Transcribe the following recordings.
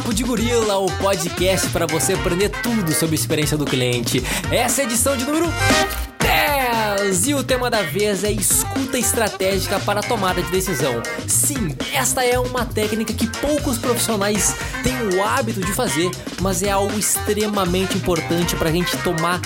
Papo de Gorila, o podcast para você aprender tudo sobre a experiência do cliente. Essa é a edição de número 10! E o tema da vez é escuta estratégica para tomada de decisão. Sim, esta é uma técnica que poucos profissionais têm o hábito de fazer, mas é algo extremamente importante para a gente tomar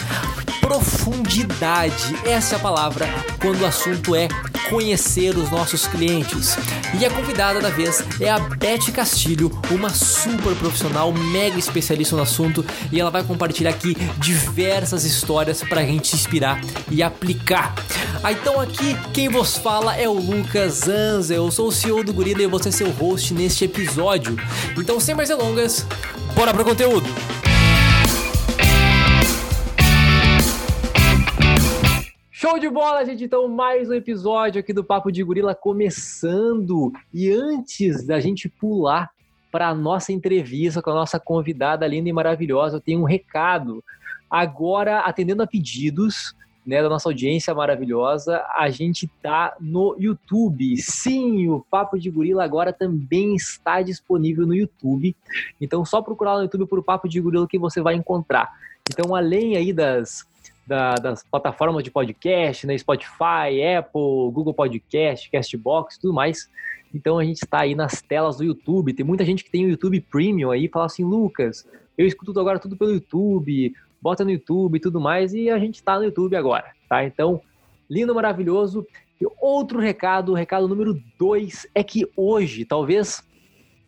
profundidade. Essa é a palavra quando o assunto é conhecer os nossos clientes. E a convidada da vez é a Beth Castilho, uma super profissional, mega especialista no assunto, e ela vai compartilhar aqui diversas histórias para a gente inspirar e aplicar. Ah, então aqui quem vos fala é o Lucas Anza, eu sou o CEO do Gorila e você ser o host neste episódio. Então sem mais delongas, bora pro conteúdo! Show de bola, gente! Então, mais um episódio aqui do Papo de Gorila começando. E antes da gente pular para a nossa entrevista com a nossa convidada linda e maravilhosa, eu tenho um recado. Agora, atendendo a pedidos né, da nossa audiência maravilhosa, a gente tá no YouTube. Sim, o Papo de Gorila agora também está disponível no YouTube. Então, só procurar no YouTube por Papo de Gorila que você vai encontrar. Então, além aí das da, das plataformas de podcast, né? Spotify, Apple, Google Podcast, Castbox, tudo mais. Então a gente está aí nas telas do YouTube. Tem muita gente que tem o YouTube Premium aí, fala assim, Lucas, eu escuto agora tudo pelo YouTube, bota no YouTube e tudo mais, e a gente está no YouTube agora, tá? Então, lindo, maravilhoso. E outro recado, recado número dois, é que hoje, talvez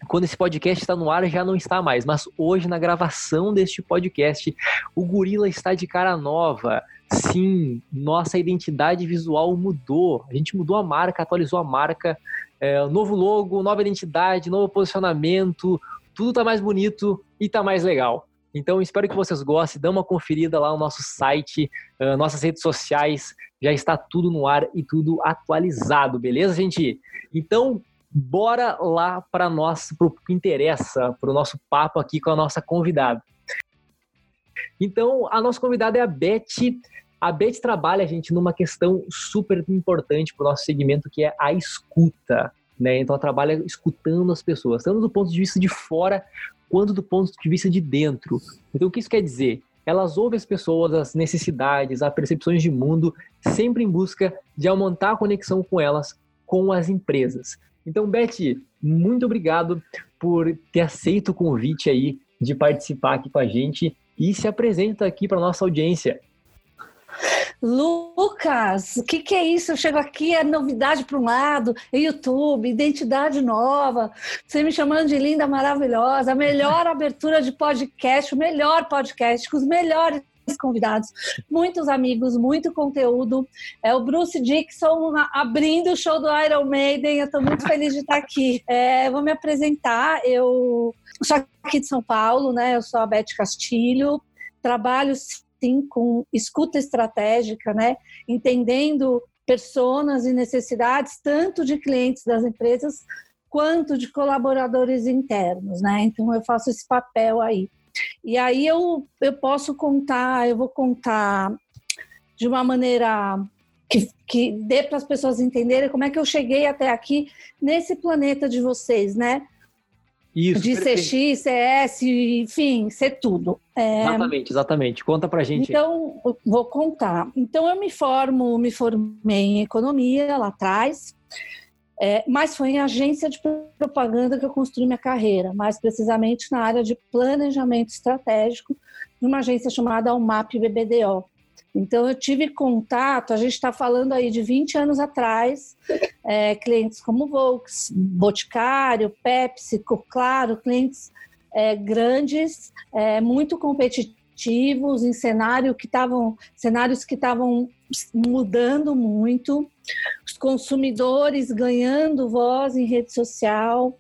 quando esse podcast está no ar já não está mais, mas hoje na gravação deste podcast, o Gorila está de cara nova. Sim, nossa identidade visual mudou. A gente mudou a marca, atualizou a marca, é, novo logo, nova identidade, novo posicionamento, tudo está mais bonito e está mais legal. Então, espero que vocês gostem. Dê uma conferida lá no nosso site, uh, nossas redes sociais. Já está tudo no ar e tudo atualizado, beleza, gente? Então, bora lá para nós, para o que interessa, para o nosso papo aqui com a nossa convidada. Então, a nossa convidada é a Beth. A Beth trabalha, gente, numa questão super importante para o nosso segmento, que é a escuta. Né? Então, ela trabalha escutando as pessoas, tanto do ponto de vista de fora quanto do ponto de vista de dentro. Então, o que isso quer dizer? Elas ouvem as pessoas, as necessidades, as percepções de mundo, sempre em busca de aumentar a conexão com elas, com as empresas. Então, Beth, muito obrigado por ter aceito o convite aí de participar aqui com a gente e se apresenta aqui para nossa audiência. Lucas, o que, que, é isso? Eu chego aqui, é novidade para um lado, YouTube, identidade nova, você me chamando de linda, maravilhosa, a melhor abertura de podcast, o melhor podcast, com os melhores convidados, muitos amigos, muito conteúdo. É o Bruce Dixon abrindo o show do Iron Maiden. Eu estou muito feliz de estar aqui. É, vou me apresentar. Eu sou aqui de São Paulo, né? Eu sou a Beth Castilho. Trabalho sim com escuta estratégica, né? Entendendo personas e necessidades tanto de clientes das empresas quanto de colaboradores internos, né? Então eu faço esse papel aí. E aí eu, eu posso contar, eu vou contar de uma maneira que, que dê para as pessoas entenderem como é que eu cheguei até aqui nesse planeta de vocês, né? Isso, de perfeito. CX, CS, enfim, ser tudo. É... Exatamente, exatamente. Conta pra gente. Então, vou contar. Então, eu me formo, me formei em economia lá atrás. É, mas foi em agência de propaganda que eu construí minha carreira, mais precisamente na área de planejamento estratégico, numa agência chamada UMAP BBDO. Então, eu tive contato, a gente está falando aí de 20 anos atrás, é, clientes como Volks, Boticário, Pepsi, Claro, clientes é, grandes, é, muito competitivos, em cenário que tavam, cenários que estavam mudando muito, os consumidores ganhando voz em rede social,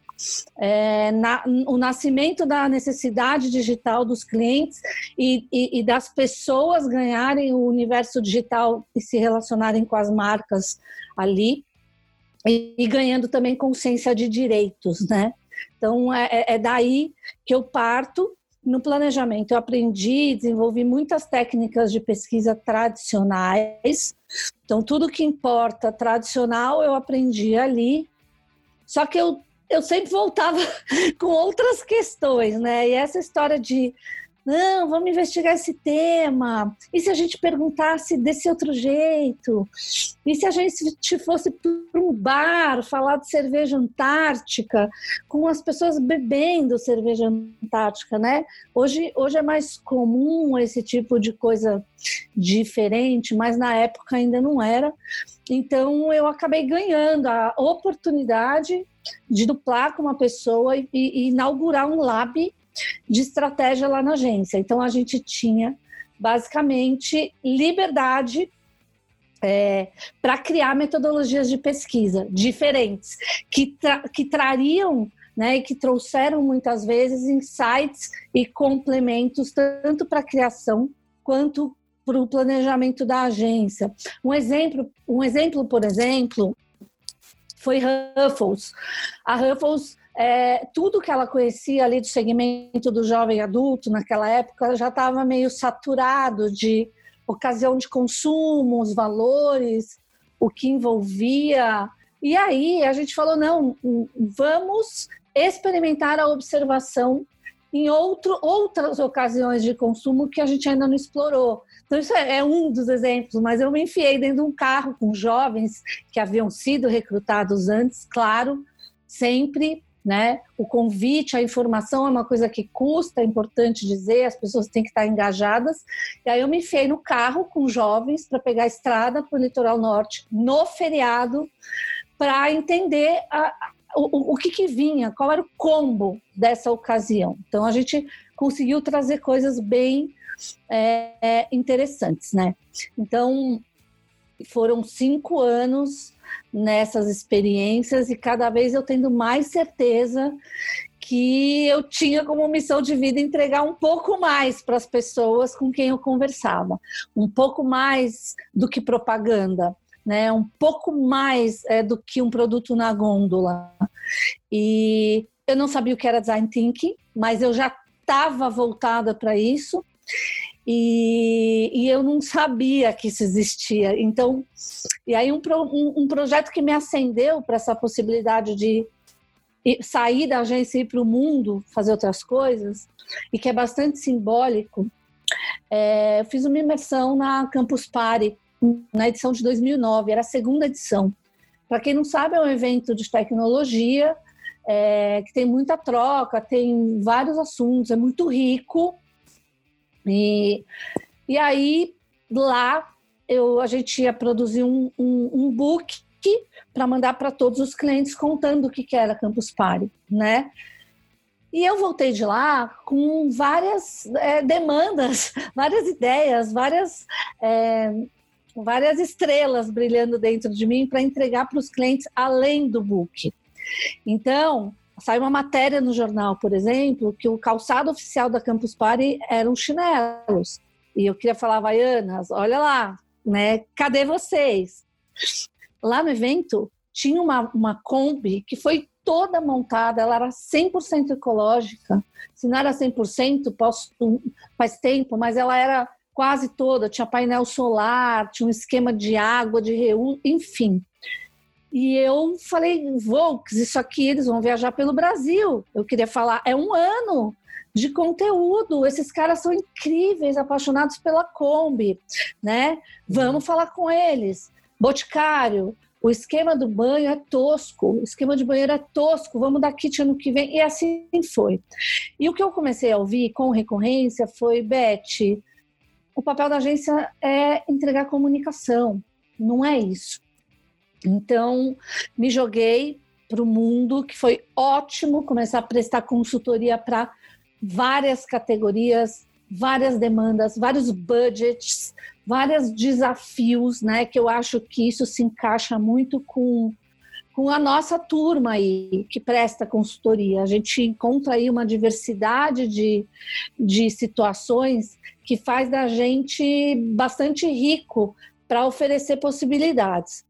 é, na, o nascimento da necessidade digital dos clientes e, e, e, das pessoas ganharem o universo digital e se relacionarem com as marcas ali e, e ganhando também consciência de direitos, né? Então é, é, é daí que eu parto no planejamento, eu aprendi e desenvolvi muitas técnicas de pesquisa tradicionais. Então, tudo que importa tradicional eu aprendi ali. Só que eu eu sempre voltava com outras questões, né? E essa história de não, vamos investigar esse tema. E se a gente perguntasse desse outro jeito? E se a gente fosse para um bar falar de cerveja antártica, com as pessoas bebendo cerveja antártica, né? Hoje, hoje é mais comum esse tipo de coisa diferente, mas na época ainda não era. Então eu acabei ganhando a oportunidade de duplar com uma pessoa e, e inaugurar um lab de estratégia lá na agência. Então a gente tinha basicamente liberdade é, para criar metodologias de pesquisa diferentes que, tra que trariam né, e que trouxeram muitas vezes insights e complementos tanto para a criação quanto para o planejamento da agência. Um exemplo, um exemplo, por exemplo, foi Ruffles. A Ruffles é, tudo que ela conhecia ali do segmento do jovem adulto naquela época já estava meio saturado de ocasião de consumo, os valores, o que envolvia. E aí a gente falou: não, vamos experimentar a observação em outro, outras ocasiões de consumo que a gente ainda não explorou. Então, isso é, é um dos exemplos, mas eu me enfiei dentro de um carro com jovens que haviam sido recrutados antes, claro, sempre né? O convite, a informação é uma coisa que custa, é importante dizer, as pessoas têm que estar engajadas. E aí eu me enfiei no carro com jovens para pegar a estrada para o litoral norte no feriado para entender a, o, o que, que vinha, qual era o combo dessa ocasião. Então a gente conseguiu trazer coisas bem é, é interessantes, né? Então foram cinco anos nessas experiências e cada vez eu tendo mais certeza que eu tinha como missão de vida entregar um pouco mais para as pessoas com quem eu conversava, um pouco mais do que propaganda, né? Um pouco mais é, do que um produto na gôndola. E eu não sabia o que era design thinking, mas eu já estava voltada para isso. E, e, eu não sabia que isso existia. Então, e aí um, um, um projeto que me acendeu para essa possibilidade de sair da agência e ir para o mundo, fazer outras coisas, e que é bastante simbólico, é, eu fiz uma imersão na Campus Party, na edição de 2009, era a segunda edição. Para quem não sabe, é um evento de tecnologia, é, que tem muita troca, tem vários assuntos, é muito rico, e, e aí, lá, eu, a gente ia produzir um, um, um book para mandar para todos os clientes contando o que, que era Campus Party, né? E eu voltei de lá com várias é, demandas, várias ideias, várias, é, várias estrelas brilhando dentro de mim para entregar para os clientes além do book. Então, Saiu uma matéria no jornal, por exemplo, que o calçado oficial da Campus Party eram chinelos. E eu queria falar, Havaianas, olha lá, né? Cadê vocês? Lá no evento tinha uma, uma Kombi que foi toda montada, ela era 100% ecológica. Se não era 100%, posso, faz tempo, mas ela era quase toda. Tinha painel solar, tinha um esquema de água, de reuso, enfim. E eu falei, Volks, isso aqui eles vão viajar pelo Brasil. Eu queria falar, é um ano de conteúdo. Esses caras são incríveis, apaixonados pela Kombi, né? Vamos falar com eles. Boticário, o esquema do banho é tosco, o esquema de banheiro é tosco, vamos dar kit ano que vem. E assim foi. E o que eu comecei a ouvir com recorrência foi, Beth, o papel da agência é entregar comunicação, não é isso. Então, me joguei para o mundo, que foi ótimo começar a prestar consultoria para várias categorias, várias demandas, vários budgets, vários desafios, né? Que eu acho que isso se encaixa muito com, com a nossa turma aí que presta consultoria. A gente encontra aí uma diversidade de, de situações que faz da gente bastante rico para oferecer possibilidades.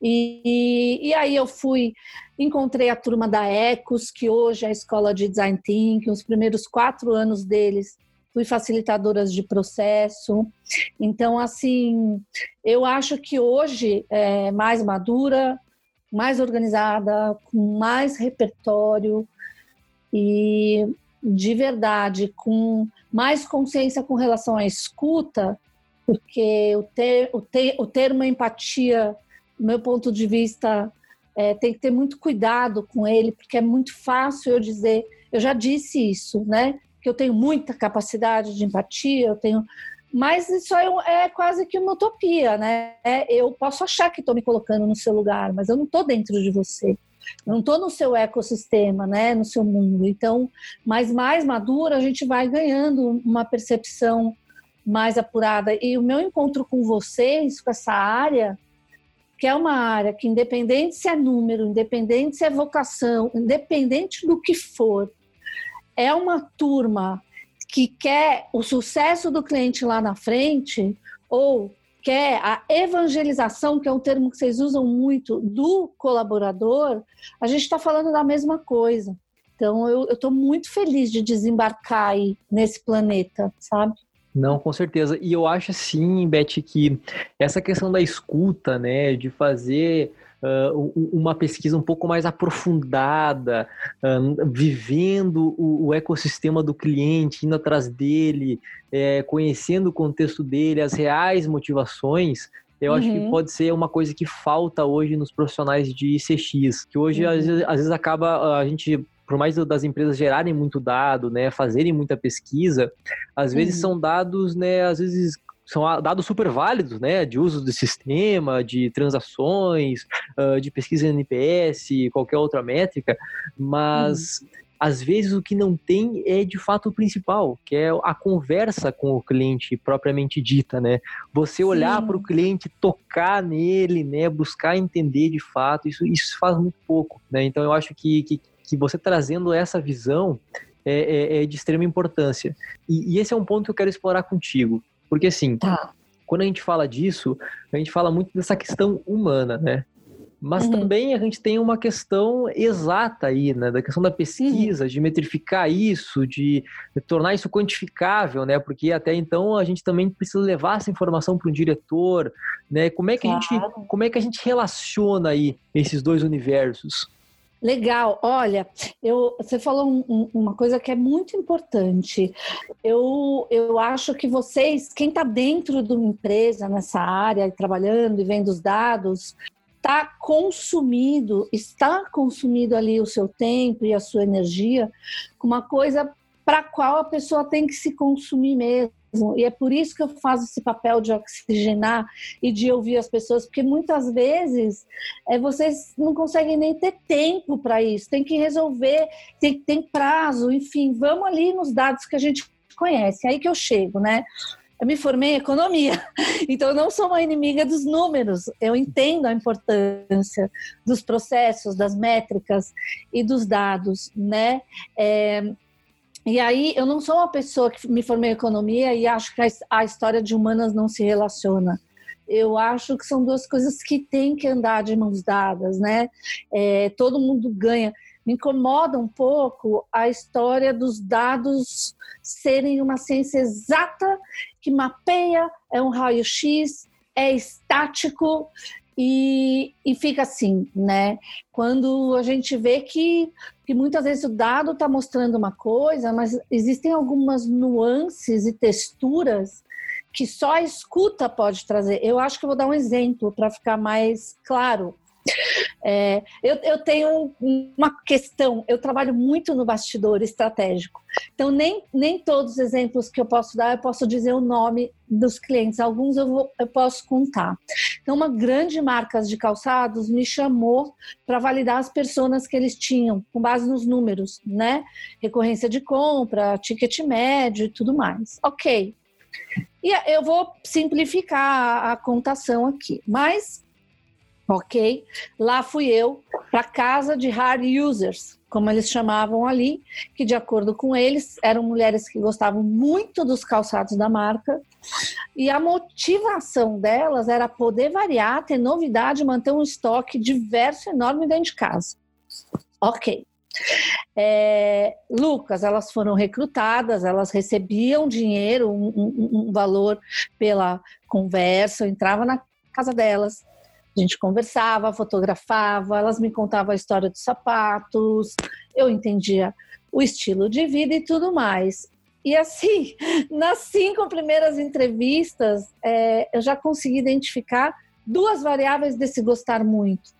E, e, aí eu fui, encontrei a turma da Ecos, que hoje é a escola de design thinking, os primeiros quatro anos deles fui facilitadoras de processo. Então, assim, eu acho que hoje, é, mais madura, mais organizada, com mais repertório e de verdade com mais consciência com relação à escuta, porque o, ter, o, ter, o termo empatia, meu ponto de vista, é, tem que ter muito cuidado com ele, porque é muito fácil eu dizer, eu já disse isso, né? Que eu tenho muita capacidade de empatia, eu tenho. Mas isso é, é quase que uma utopia, né? É, eu posso achar que estou me colocando no seu lugar, mas eu não estou dentro de você. Eu não estou no seu ecossistema, né? No seu mundo. Então, mais mais madura, a gente vai ganhando uma percepção mais apurada. E o meu encontro com vocês, com essa área, que é uma área que, independente se é número, independente se é vocação, independente do que for, é uma turma que quer o sucesso do cliente lá na frente, ou quer a evangelização, que é um termo que vocês usam muito, do colaborador, a gente está falando da mesma coisa. Então, eu estou muito feliz de desembarcar aí nesse planeta, sabe? Não, com certeza. E eu acho assim, Beth, que essa questão da escuta, né, de fazer uh, uma pesquisa um pouco mais aprofundada, uh, vivendo o, o, ecossistema do cliente, indo atrás dele, é, conhecendo o contexto dele, as reais motivações, eu uhum. acho que uhum. pode ser uma coisa que falta hoje nos profissionais de CX, que hoje uhum. às, vezes, às, vezes, acaba a gente por mais das empresas gerarem muito dado, né, fazerem muita pesquisa, às vezes uhum. são dados, né, às vezes são dados super válidos, né, de uso do sistema, de transações, uh, de pesquisa NPS, qualquer outra métrica, mas uhum. às vezes o que não tem é de fato o principal, que é a conversa com o cliente propriamente dita, né? Você olhar para o cliente, tocar nele, né, buscar entender de fato, isso, isso faz muito pouco, né? Então eu acho que, que que você trazendo essa visão é, é, é de extrema importância. E, e, esse é um ponto que eu quero explorar contigo. Porque, assim, tá. quando a gente fala disso, a gente fala muito dessa questão humana, né? Mas uhum. também a gente tem uma questão exata aí, né? Da questão da pesquisa, uhum. de metrificar isso, de tornar isso quantificável, né? Porque até então a gente também precisa levar essa informação para um diretor, né? Como é que claro. a gente, como é que a gente relaciona aí esses dois universos? Legal, olha, eu, você falou um, uma coisa que é muito importante. Eu, eu acho que vocês, quem está dentro de uma empresa nessa área, trabalhando e vendo os dados, está consumido, está consumido ali o seu tempo e a sua energia com uma coisa para a qual a pessoa tem que se consumir mesmo e é por isso que eu faço esse papel de oxigenar e de ouvir as pessoas, porque muitas vezes é, vocês não conseguem nem ter tempo para isso, tem que resolver, tem, tem prazo, enfim, vamos ali nos dados que a gente conhece. Aí que eu chego, né? Eu me formei em economia, então eu não sou uma inimiga dos números. Eu entendo a importância dos processos, das métricas e dos dados, né? É, e aí, eu não sou uma pessoa que me formei em economia e acho que a história de humanas não se relaciona. Eu acho que são duas coisas que têm que andar de mãos dadas, né? É, todo mundo ganha. Me incomoda um pouco a história dos dados serem uma ciência exata que mapeia, é um raio-x, é estático e, e fica assim, né? Quando a gente vê que, que muitas vezes o dado está mostrando uma coisa, mas existem algumas nuances e texturas que só a escuta pode trazer. Eu acho que eu vou dar um exemplo para ficar mais claro. É, eu, eu, tenho uma questão, eu trabalho muito no bastidor estratégico. Então, nem, nem todos os exemplos que eu posso dar, eu posso dizer o nome dos clientes. Alguns eu, vou, eu posso contar. Então, uma grande marca de calçados me chamou para validar as pessoas que eles tinham, com base nos números, né? Recorrência de compra, ticket médio e tudo mais. Ok. E eu vou simplificar a contação aqui, mas ok? Lá fui eu para casa de hard users, como eles chamavam ali, que de acordo com eles eram mulheres que gostavam muito dos calçados da marca e a motivação delas era poder variar, ter novidade, manter um estoque diverso, enorme dentro de casa. Ok. É, Lucas, elas foram recrutadas, elas recebiam dinheiro, um, um, um valor pela conversa, eu entrava na casa delas, A gente conversava, fotografava, elas me contavam a história dos sapatos, eu entendia o estilo de vida e tudo mais. E assim, nas cinco primeiras entrevistas, é, eu já consegui identificar duas variáveis desse gostar muito,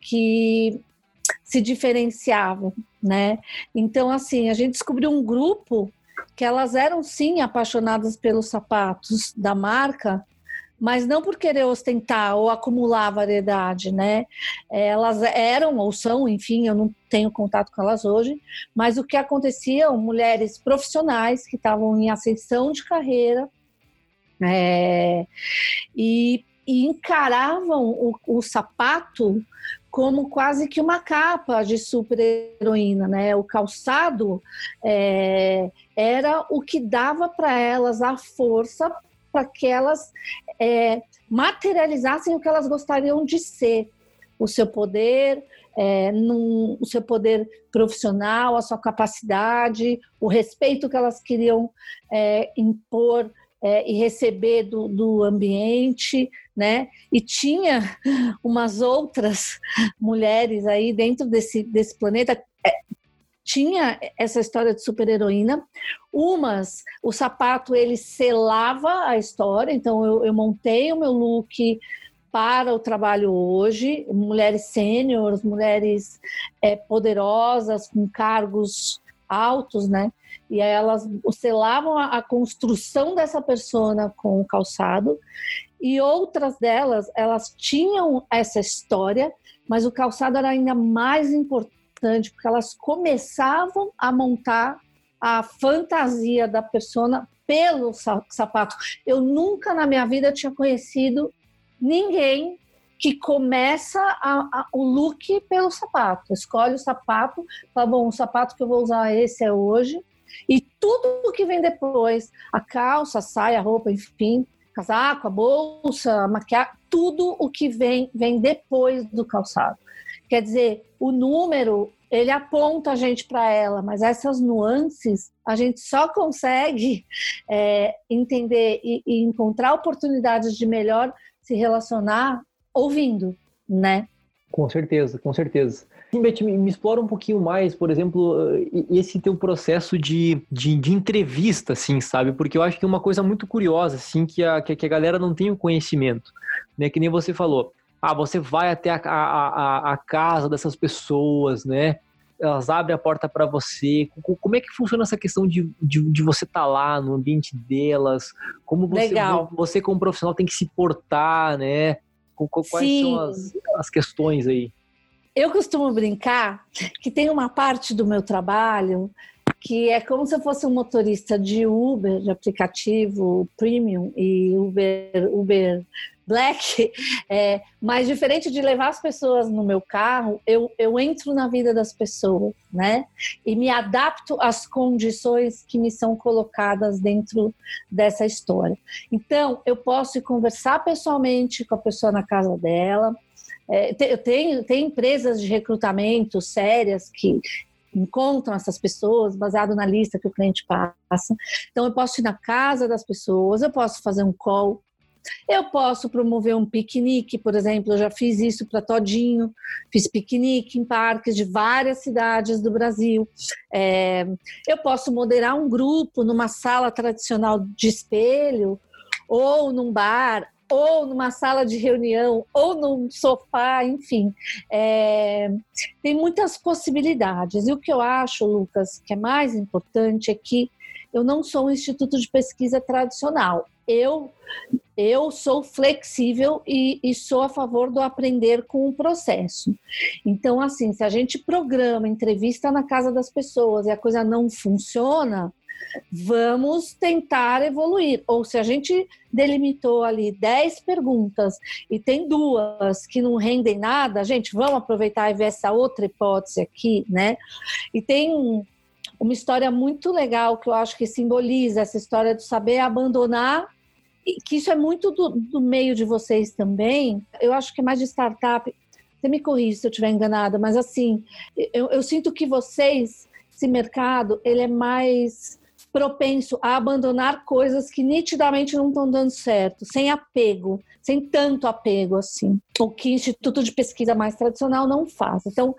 que se diferenciavam, né? Então, assim, a gente descobriu um grupo que elas eram sim apaixonadas pelos sapatos da marca, mas não por querer ostentar ou acumular variedade, né? Elas eram ou são, enfim, eu não tenho contato com elas hoje, mas o que acontecia, mulheres profissionais que estavam em ascensão de carreira é, e, e, encaravam o, o sapato como quase que uma capa de super-heroína, né? O calçado é, era o que dava para elas a força para que elas é, materializassem o que elas gostariam de ser, o seu poder, é, num, o seu poder profissional, a sua capacidade, o respeito que elas queriam é, impor é, e receber do, do, ambiente, né? E tinha umas outras mulheres aí dentro desse, desse planeta é, tinha essa história de super-heroína. Umas, o sapato ele selava a história, então eu, eu montei o meu look para o trabalho hoje, mulheres sêniores, mulheres é, poderosas, com cargos altos, né? E elas selavam a, a construção dessa persona com o calçado. E outras delas, elas tinham essa história, mas o calçado era ainda mais importante porque elas começavam a montar a fantasia da persona pelo sapato. Eu nunca na minha vida tinha conhecido ninguém que começa a, a, o look pelo sapato. Escolhe o sapato, fala, bom, o sapato que eu vou usar esse é hoje. E tudo o que vem depois, a calça, a saia, a roupa, enfim, casaco, a bolsa, a maquiagem, tudo o que vem, vem depois do calçado. Quer dizer, o número ele aponta a gente para ela, mas essas nuances a gente só consegue é, entender e, e, encontrar oportunidades de melhor se relacionar ouvindo, né? Com certeza, com certeza. Beth, me, me explora um pouquinho mais, por exemplo, esse teu processo de, de, de, entrevista, assim, sabe? Porque eu acho que é uma coisa muito curiosa, assim, que a, que a galera não tem o conhecimento, né? Que nem você falou ah, você vai até a, a, a, casa dessas pessoas, né? Elas abrem a porta para você. Como é que funciona essa questão de, de, de você estar tá lá no ambiente delas? Como você, Legal. você como profissional tem que se portar, né? Quais Sim. são as, as questões aí? Eu costumo brincar que tem uma parte do meu trabalho que é como se fosse um motorista de Uber, de aplicativo premium e Uber, Uber Black, é, mas diferente de levar as pessoas no meu carro, eu, eu entro na vida das pessoas, né? E me adapto às condições que me são colocadas dentro dessa história. Então, eu posso conversar pessoalmente com a pessoa na casa dela. É, tenho, tem empresas de recrutamento sérias que encontram essas pessoas baseado na lista que o cliente passa. Então, eu posso ir na casa das pessoas, eu posso fazer um call eu posso promover um piquenique, por exemplo, eu já fiz isso para Todinho, fiz piquenique em parques de várias cidades do Brasil. É, eu posso moderar um grupo numa sala tradicional de espelho, ou num bar, ou numa sala de reunião, ou num sofá, enfim. É, tem muitas possibilidades. E o que eu acho, Lucas, que é mais importante é que eu não sou um instituto de pesquisa tradicional. Eu eu sou flexível e, e, sou a favor do aprender com o processo. Então, assim, se a gente programa entrevista na casa das pessoas e a coisa não funciona, vamos tentar evoluir. Ou se a gente delimitou ali 10 perguntas e tem duas que não rendem nada, gente, vamos aproveitar e ver essa outra hipótese aqui, né? E tem um, uma história muito legal que eu acho que simboliza essa história do saber abandonar que isso é muito do, do, meio de vocês também. Eu acho que é mais de startup. Você me corrija se eu estiver enganada, mas assim, eu, eu sinto que vocês, esse mercado, ele é mais propenso a abandonar coisas que nitidamente não estão dando certo, sem apego, sem tanto apego assim, o que Instituto de Pesquisa mais tradicional não faz. Então,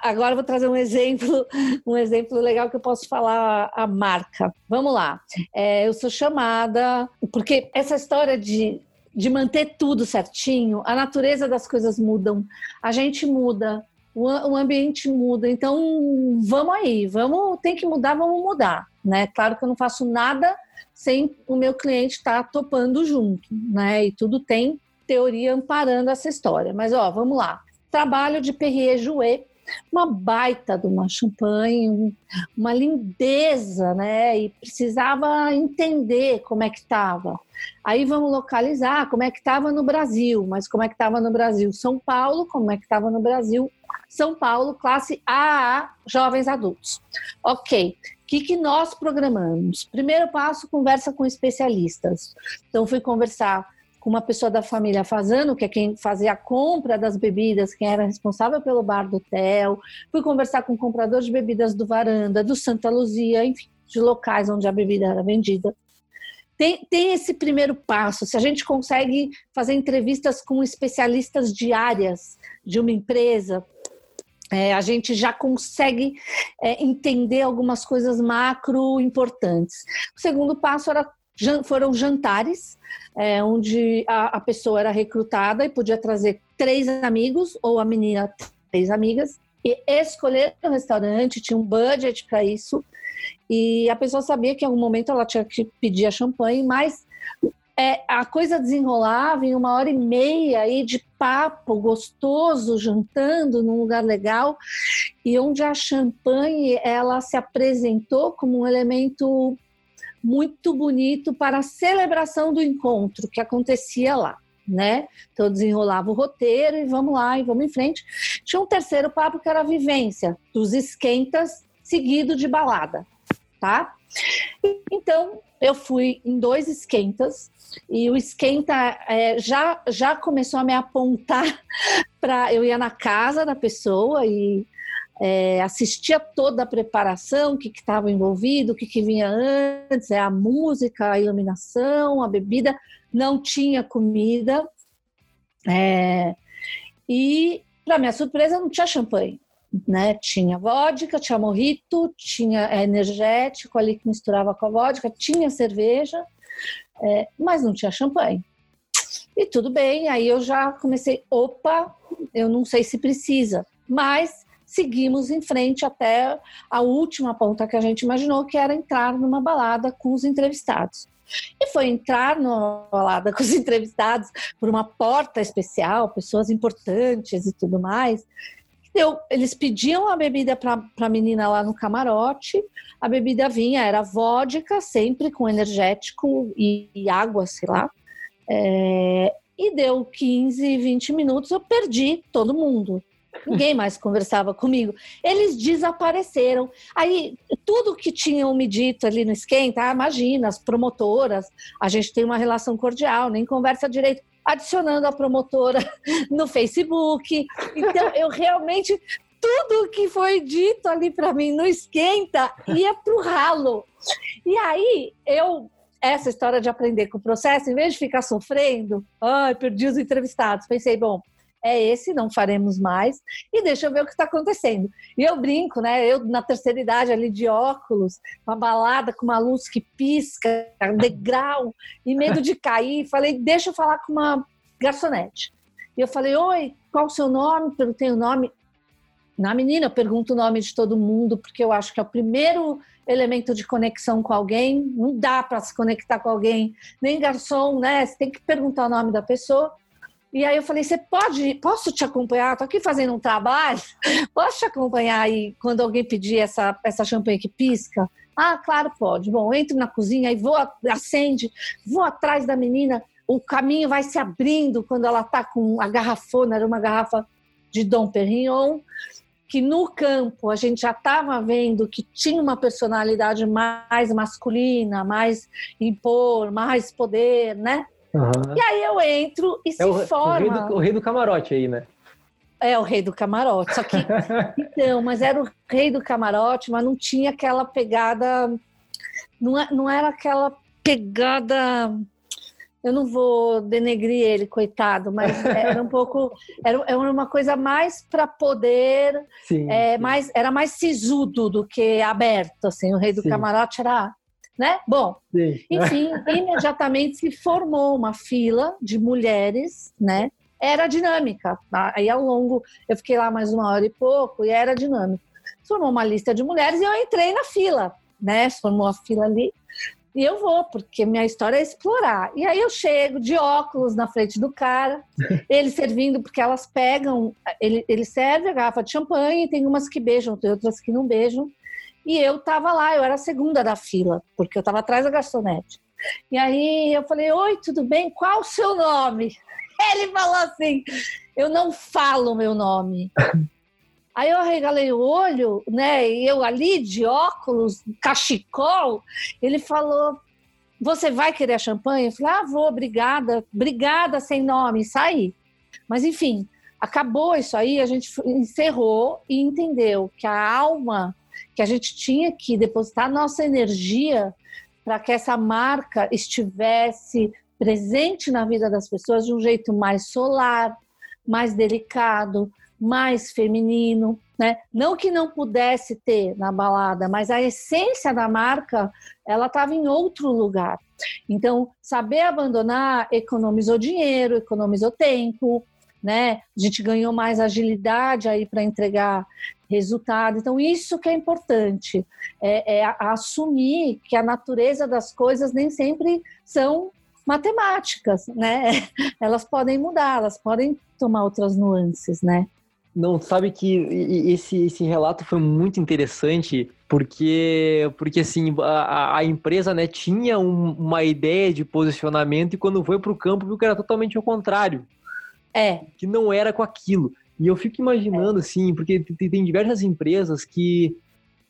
agora vou trazer um exemplo, um exemplo legal que eu posso falar a marca. Vamos lá. É, eu sou chamada, porque essa história de de manter tudo certinho, a natureza das coisas mudam, a gente muda, o, ambiente muda. Então, vamos aí, vamos, tem que mudar, vamos mudar, né? Claro que eu não faço nada sem o meu cliente estar tá topando junto, né? E tudo tem teoria amparando essa história. Mas, ó, vamos lá. Trabalho de Perrier Jouet, uma baita de uma champanhe, uma lindeza, né? E precisava entender como é que estava. Aí vamos localizar como é que estava no Brasil, mas como é que estava no Brasil São Paulo, como é que estava no Brasil São Paulo, classe AA, jovens adultos. Ok, o que, que nós programamos? Primeiro passo, conversa com especialistas. Então, fui conversar com uma pessoa da família fazendo, que é quem fazia a compra das bebidas, quem era responsável pelo bar do hotel. Fui conversar com o comprador de bebidas do Varanda, do Santa Luzia, enfim, de locais onde a bebida era vendida. Tem, tem esse primeiro passo. Se a gente consegue fazer entrevistas com especialistas diárias de uma empresa, é, a gente já consegue é, entender algumas coisas macro importantes. O segundo passo era foram jantares, é, onde a, a, pessoa era recrutada e podia trazer três amigos, ou a menina três amigas, e escolher o restaurante, tinha um budget para isso, e a pessoa sabia que em algum momento ela tinha que pedir a champanhe, mas é, a coisa desenrolava em uma hora e meia aí de papo gostoso, jantando num lugar legal, e onde a champanhe ela se apresentou como um elemento muito bonito para a celebração do encontro que acontecia lá. Né? Então eu desenrolava o roteiro e vamos lá e vamos em frente. Tinha um terceiro papo que era a vivência dos esquentas seguido de balada, tá? Então eu fui em dois esquentas e o esquenta é, já já começou a me apontar para eu ia na casa da pessoa e é, assistia toda a preparação, o que estava envolvido, o que, que vinha antes, é a música, a iluminação, a bebida, não tinha comida. É, e, para minha surpresa, não tinha champanhe. Né? Tinha vodka, tinha morrito, tinha energético ali que misturava com a vodka, tinha cerveja, é, mas não tinha champanhe. E tudo bem, aí eu já comecei, opa, eu não sei se precisa, mas seguimos em frente até a última ponta que a gente imaginou, que era entrar numa balada com os entrevistados. E foi entrar numa balada com os entrevistados por uma porta especial, pessoas importantes e tudo mais. Eu, eles pediam a bebida para a menina lá no camarote, a bebida vinha, era vodka, sempre com energético e, e água, sei lá. É, e deu 15, 20 minutos, eu perdi todo mundo. Ninguém mais conversava comigo. Eles desapareceram. Aí, tudo que tinham me dito ali no esquenta, ah, imagina, as promotoras, a gente tem uma relação cordial, nem conversa direito. Adicionando a promotora no Facebook. Então, eu realmente tudo que foi dito ali para mim no esquenta ia pro ralo. E aí eu essa história de aprender com o processo, em vez de ficar sofrendo, ai, perdi os entrevistados, pensei, bom, é esse, não faremos mais, e deixa eu ver o que está acontecendo. E eu brinco, né? Eu na terceira idade ali de óculos, uma balada com uma luz que pisca, degrau, e medo de cair, falei, deixa eu falar com uma garçonete. E eu falei, oi, qual o seu nome? Perguntei o nome. Na menina, eu pergunto o nome de todo mundo, porque eu acho que é o primeiro elemento de conexão com alguém. Não dá para se conectar com alguém, nem garçom, né? Você tem que perguntar o nome da pessoa. E aí eu falei, você pode, posso te acompanhar? Estou aqui fazendo um trabalho, posso te acompanhar aí quando alguém pedir essa, essa champanhe que pisca? Ah, claro, pode. Bom, entro na cozinha e vou, acende, vou atrás da menina, o caminho vai se abrindo quando ela está com a garrafona, era uma garrafa de Dom Perignon, que no campo a gente já estava vendo que tinha uma personalidade mais masculina, mais impor, mais poder, né? Uhum. E aí eu entro e é se o, forma. O rei, do, o rei, do, camarote aí, né? É o rei do camarote. Só que. então, mas era o rei do camarote, mas não tinha aquela pegada não, é, não era aquela pegada eu não vou denegrir ele, coitado, mas era um pouco, era, era uma coisa mais para poder, sim, é, sim. Mais, era mais sisudo do que aberto, assim, o rei do sim. camarote era, né? Bom, enfim, imediatamente se formou uma fila de mulheres, né? Era dinâmica, aí ao longo, eu fiquei lá mais uma hora e pouco, e era dinâmica. Formou uma lista de mulheres e eu entrei na fila, né? Formou a fila ali, e eu vou, porque minha história é explorar. E aí eu chego de óculos na frente do cara, ele servindo, porque elas pegam, ele, ele serve a garrafa de champanhe, tem umas que beijam, tem outras que não beijam. E eu tava lá, eu era a segunda da fila, porque eu tava atrás da garçonete. E aí eu falei: Oi, tudo bem? Qual o seu nome? Ele falou assim: Eu não falo meu nome. Aí eu arregalei o olho, né? E eu ali de óculos, cachecol, ele falou: Você vai querer a champanhe? Eu falei: Ah, vou, obrigada, obrigada, sem nome, saí. Mas enfim, acabou isso aí, a gente encerrou e entendeu que a alma, que a gente tinha que depositar nossa energia para que essa marca estivesse presente na vida das pessoas de um jeito mais solar, mais delicado, mais feminino, né? Não que não pudesse ter na balada, mas a essência da marca ela estava em outro lugar. Então, saber abandonar economizou dinheiro, economizou tempo, né? A gente ganhou mais agilidade aí para entregar resultado. Então, isso que é importante, é, é assumir que a natureza das coisas nem sempre são matemáticas, né? Elas podem mudar, elas podem tomar outras nuances, né? Não, sabe que esse, esse relato foi muito interessante porque, porque assim, a, a empresa né, tinha um, uma ideia de posicionamento e quando foi para o campo viu que era totalmente o contrário. É. Que não era com aquilo. E eu fico imaginando, é. assim, porque tem diversas empresas que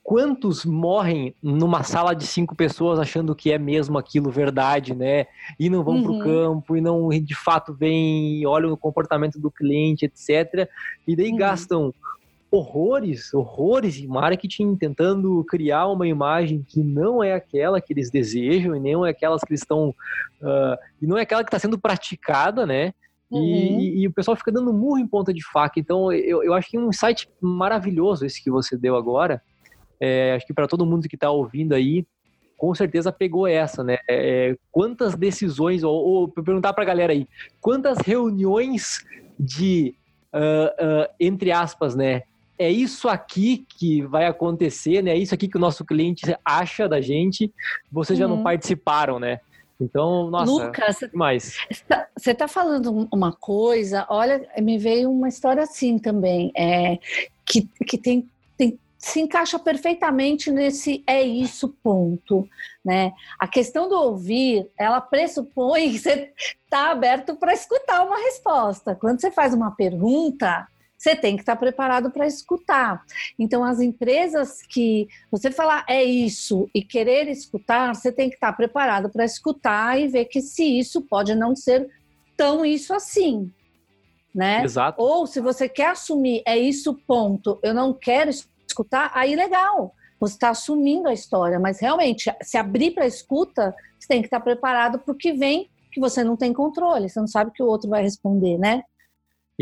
quantos morrem numa sala de cinco pessoas achando que é mesmo aquilo verdade, né? E não vão uhum. para o campo, e não de fato vêm, olham o comportamento do cliente, etc. E daí uhum. gastam horrores, horrores de marketing tentando criar uma imagem que não é aquela que eles desejam e nem é aquelas que eles estão uh, e não é aquela que está sendo praticada, né? Uhum. E, e, o pessoal fica dando murro em ponta de faca. Então, eu, eu acho que é um insight maravilhoso esse que você deu agora, é, acho que para todo mundo que está ouvindo aí, com certeza pegou essa, né? É, quantas decisões, ou, ou perguntar para a galera aí, quantas reuniões de, uh, uh, entre aspas, né? É isso aqui que vai acontecer, né? É isso aqui que o nosso cliente acha da gente. Vocês uhum. já não uhum. participaram, né? Então, nossa, Lucas, mais. Você está falando uma coisa, olha, me veio uma história assim também, é, que, que tem, tem se encaixa perfeitamente nesse é isso ponto, né? A questão do ouvir, ela pressupõe que você está aberto para escutar uma resposta. Quando você faz uma pergunta, você tem que estar preparado para escutar. Então, as empresas que você falar é isso e querer escutar, você tem que estar preparado para escutar e ver que se isso pode não ser tão isso assim. Né? Exato. Ou se você quer assumir é isso ponto, eu não quero escutar, aí legal, você está assumindo a história, mas realmente, se abrir para escuta, você tem que estar preparado para o que vem, que você não tem controle, você não sabe o que o outro vai responder, né?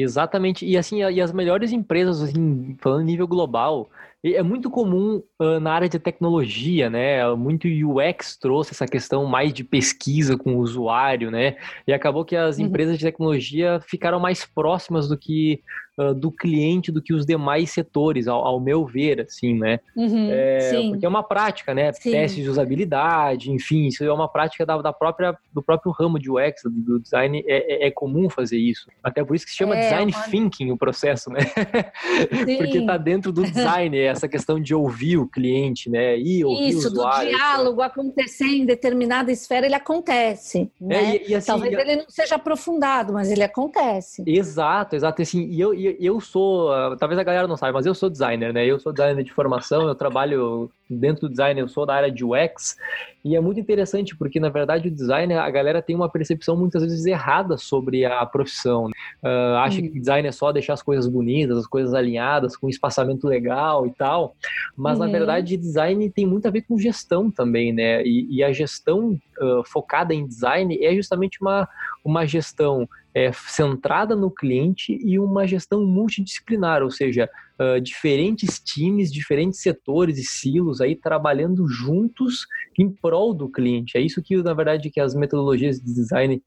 Exatamente, e assim, e as melhores empresas, assim, falando nível global, é muito comum uh, na área de tecnologia, né? Muito UX trouxe essa questão mais de pesquisa com o usuário, né? E acabou que as uhum. empresas de tecnologia ficaram mais próximas do que uh, do cliente do que os demais setores, ao, ao meu ver, assim, né? Uhum, é, porque é uma prática, né? Sim. Testes de usabilidade, enfim, isso é uma prática da, da própria, do próprio ramo de UX, do, design, é, é, é, comum fazer isso. Até por isso que se chama é, design uma... thinking o processo, né? porque está dentro do design, essa questão de ouvir o cliente, né? E ouvir isso, o usuário. do diálogo acontecer em determinada esfera, ele acontece, é, né? E, e assim, Talvez ele não seja aprofundado, mas ele acontece. Exato, exato. Assim, e eu, eu sou, talvez a galera não saiba, mas eu sou designer, né? Eu sou designer de formação, eu trabalho dentro do design, eu sou da área de UX, e é muito interessante porque, na verdade, o design, a galera tem uma percepção muitas vezes errada sobre a profissão. Uh, acha que design é só deixar as coisas bonitas, as coisas alinhadas, com espaçamento legal e tal, mas, uhum. na verdade, design tem muito a ver com gestão também, né? E, e a gestão uh, focada em design é justamente uma, uma gestão é, centrada no cliente e uma gestão multidisciplinar, ou seja, uh, diferentes times, diferentes setores e silos aí trabalhando juntos em prol do cliente. É isso que, na verdade, que as metodologias de design,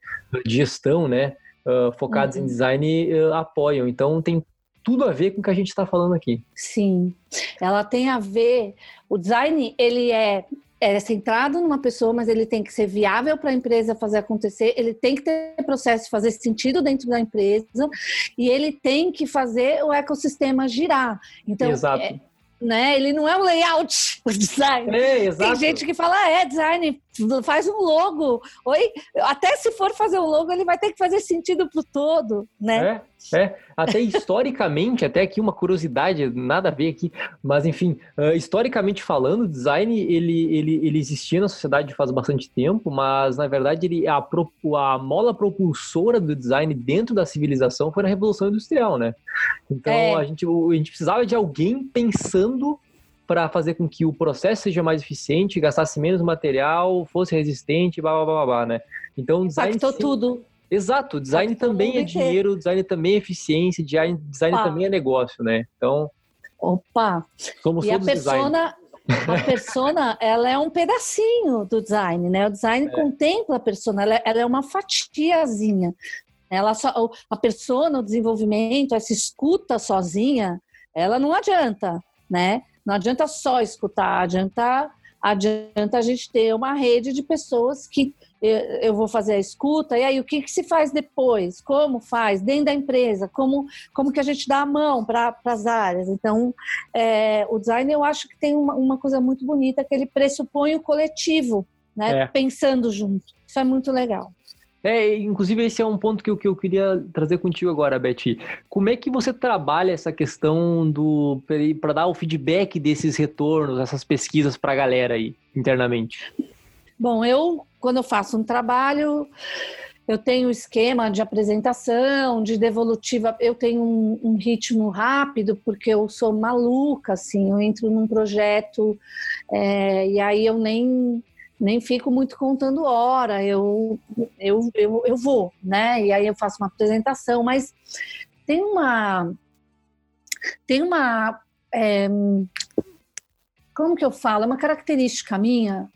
de gestão, né, uh, focadas uhum. em design uh, apoiam. Então, tem tudo a ver com o que a gente está falando aqui. Sim, ela tem a ver. O design ele é é centrado numa pessoa, mas ele tem que ser viável para a empresa fazer acontecer, ele tem que ter processo fazer sentido dentro da empresa e ele tem que fazer o ecossistema girar. Então, Exato. É, né? Ele não é um layout, o design. É, Tem gente que fala, ah, é design, faz um logo. Oi, até se for fazer um logo, ele vai ter que fazer sentido para o todo, né? É, é. Até historicamente, até aqui uma curiosidade, nada a ver aqui, mas enfim, uh, historicamente falando, o design ele, ele, ele existia na sociedade faz bastante tempo, mas na verdade ele, a, a mola propulsora do design dentro da civilização foi na Revolução Industrial, né? Então é. a, gente, a gente precisava de alguém pensando para fazer com que o processo seja mais eficiente, gastasse menos material, fosse resistente, blá blá blá, blá né? Então, design. Impactou tudo. Exato, design também é dinheiro, design também é eficiência, design, design também é negócio, né? Então. Opa! Somos e a persona, a persona, ela é um pedacinho do design, né? O design é. contempla a persona, ela, é, ela, é uma fatiazinha. Ela só, a persona, o desenvolvimento, essa escuta sozinha, ela não adianta, né? Não adianta só escutar, adianta, adianta a gente ter uma rede de pessoas que eu vou fazer a escuta, e aí o que, que se faz depois? Como faz? Dentro da empresa? Como, como que a gente dá a mão para as áreas? Então, é, o design eu acho que tem uma, uma coisa muito bonita, que ele pressupõe o coletivo, né? É. Pensando junto. Isso é muito legal. É, inclusive esse é um ponto que eu, que eu queria trazer contigo agora, Betty. Como é que você trabalha essa questão do para dar o feedback desses retornos, essas pesquisas para a galera aí internamente? Bom, eu quando eu faço um trabalho, eu tenho esquema de apresentação, de devolutiva, eu tenho um, um, ritmo rápido, porque eu sou maluca, assim, eu entro num projeto é, e aí eu nem nem fico muito contando hora, eu, eu, eu, eu vou, né? E aí eu faço uma apresentação, mas tem uma. Tem uma. É, como que eu falo? É uma característica minha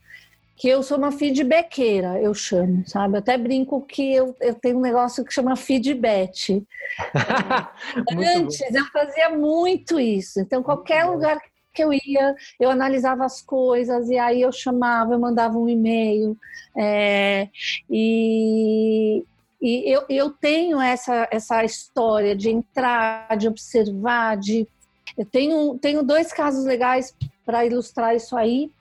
que eu sou uma feedbackeira, eu chamo, sabe? Eu até brinco que eu, eu tenho um negócio que chama feedback. Antes eu fazia muito isso. Então, qualquer lugar que eu ia, eu analisava as coisas e aí eu chamava, eu mandava um e-mail. É, e, e eu, eu tenho essa, essa história de entrar, de observar, de. Eu tenho, tenho dois casos legais para ilustrar isso aí.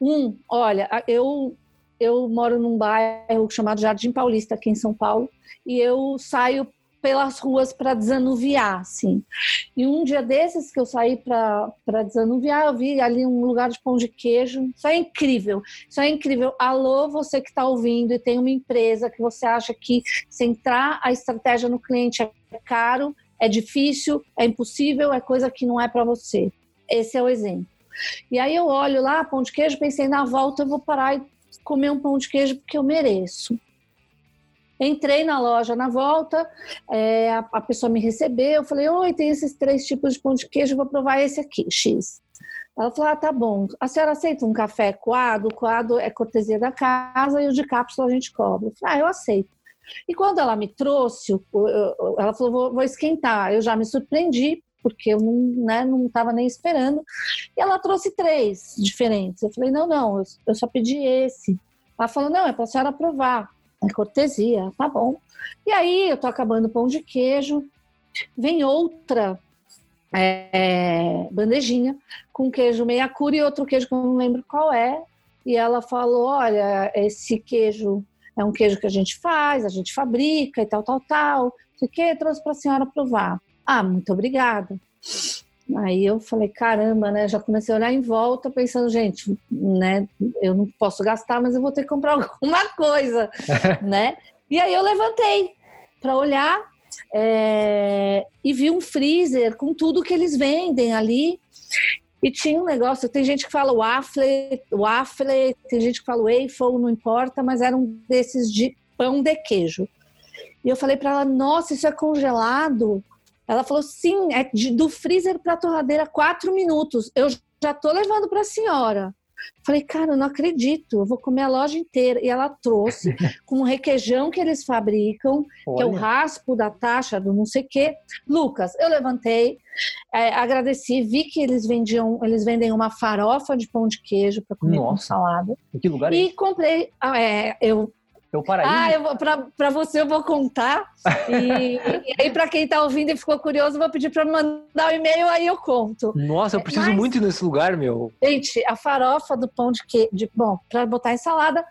Um, olha, eu, eu moro num bairro chamado Jardim Paulista, aqui em São Paulo, e eu saio pelas ruas para desanuviar, assim. E um dia desses que eu saí para desanuviar, eu vi ali um lugar de pão de queijo. Isso é incrível. Isso é incrível. Alô, você que está ouvindo e tem uma empresa que você acha que centrar a estratégia no cliente é caro, é difícil, é impossível, é coisa que não é para você. Esse é o exemplo. E aí eu olho lá, pão de queijo, pensei, na volta eu vou parar e comer um pão de queijo porque eu mereço. Entrei na loja na volta, é, a, a, pessoa me recebeu, eu falei, oi, tem esses três tipos de pão de queijo, vou provar esse aqui, X. Ela falou, ah, tá bom. A senhora aceita um café coado? O coado é cortesia da casa e o de cápsula a gente cobra. Eu falei, ah, eu aceito. E quando ela me trouxe, ela falou, vou, vou esquentar. Eu já me surpreendi, porque eu não né, não estava nem esperando. E ela trouxe três diferentes. Eu falei, não, não, eu, eu só pedi esse. Ela falou, não, é para a senhora provar. É cortesia, tá bom. E aí eu tô acabando o pão de queijo, vem outra é, bandejinha com queijo meia cura e outro queijo que eu não lembro qual é. E ela falou: olha, esse queijo é um queijo que a gente faz, a gente fabrica e tal, tal, tal. O que trouxe para a senhora provar? Ah, muito obrigada. Aí eu falei, caramba, né? Já comecei a olhar em volta, pensando, gente, né? Eu não posso gastar, mas eu vou ter que comprar alguma coisa, né? E aí eu levantei para olhar é, e vi um freezer com tudo que eles vendem ali. E tinha um negócio, tem gente que fala waffle, waffle, tem gente que fala waffle, não importa, mas era um desses de pão de queijo. E eu falei para ela, nossa, isso é congelado? Ela falou, sim, é de, do freezer para a torradeira, quatro minutos. Eu já tô levando para a senhora. Falei, cara, eu não acredito, eu vou comer a loja inteira. E ela trouxe com um requeijão que eles fabricam, Olha. que é o raspo da taxa do não sei o quê. Lucas, eu levantei, é, agradeci, vi que eles vendiam, eles vendem uma farofa de pão de queijo para comer Nossa. com salada. Em que lugar é E comprei, ah, é, eu é o paraíso. Ah, para você eu vou contar. E, e aí, para quem está ouvindo e ficou curioso, vou pedir para mandar o um e-mail, aí eu conto. Nossa, eu preciso Mas, muito ir nesse lugar, meu. Gente, a farofa do pão de queijo. De, bom, para botar em salada,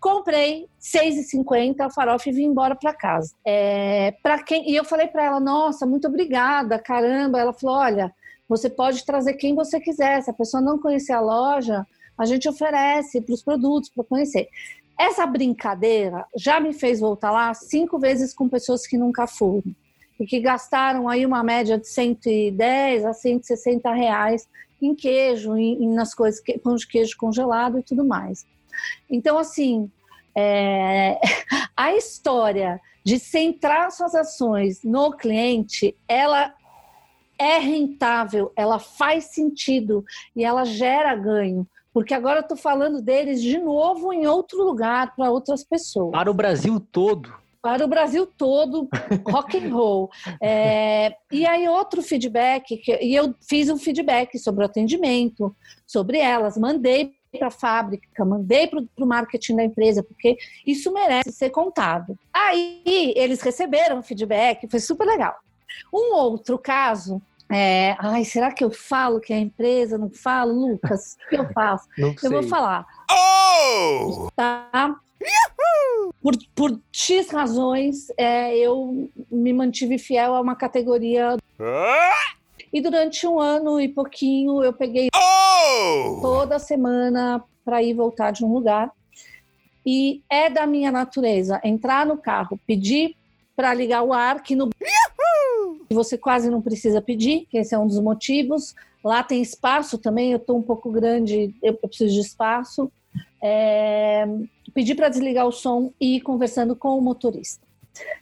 comprei 6,50 a farofa e vim embora para casa. É, para quem E eu falei para ela, nossa, muito obrigada, caramba. Ela falou, olha, você pode trazer quem você quiser. Se a pessoa não conhecer a loja, a gente oferece para os produtos para conhecer. Essa brincadeira já me fez voltar lá cinco vezes com pessoas que nunca foram e que gastaram aí uma média de 110 a 160 reais em queijo, em, nas coisas, pão de queijo congelado e tudo mais. Então, assim, é, a história de centrar suas ações no cliente, ela é rentável, ela faz sentido e ela gera ganho porque agora eu estou falando deles de novo em outro lugar para outras pessoas. Para o Brasil todo. Para o Brasil todo, rock and roll. É, e aí outro feedback, que, e eu fiz um feedback sobre o atendimento, sobre elas, mandei para a fábrica, mandei para o marketing da empresa, porque isso merece ser contado. Aí eles receberam feedback, foi super legal. Um outro caso é, ai, será que eu falo que é a empresa? Não falo, Lucas? O que eu faço? Não eu vou falar. Oh! Tá? Por, por X razões, é, eu me mantive fiel a uma categoria. Ah! E durante um ano e pouquinho, eu peguei oh! toda semana para ir voltar de um lugar. E é da minha natureza entrar no carro, pedir para ligar o ar, que no você quase não precisa pedir, que esse é um dos motivos. Lá tem espaço também, eu estou um pouco grande, eu preciso de espaço. É, pedir para desligar o som e ir conversando com o motorista.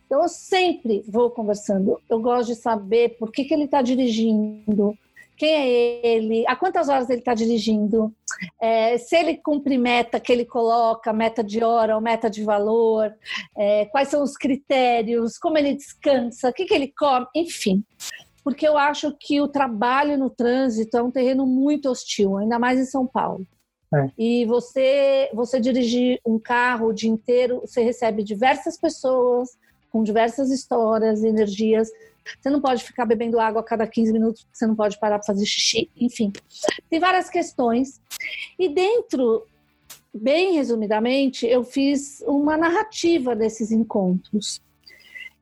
Então, eu sempre vou conversando. Eu gosto de saber por que, que ele está dirigindo, quem é ele, a quantas horas ele está dirigindo, é, se ele cumpre meta que ele coloca, meta de hora ou meta de valor, é, quais são os critérios, como ele descansa, o que, que ele come, enfim. Porque eu acho que o trabalho no trânsito é um terreno muito hostil, ainda mais em São Paulo. É. E você, você dirigir um carro o dia inteiro, você recebe diversas pessoas com diversas histórias, energias você não pode ficar bebendo água a cada 15 minutos, você não pode parar para fazer xixi, enfim. Tem várias questões. E dentro, bem resumidamente, eu fiz uma narrativa desses encontros.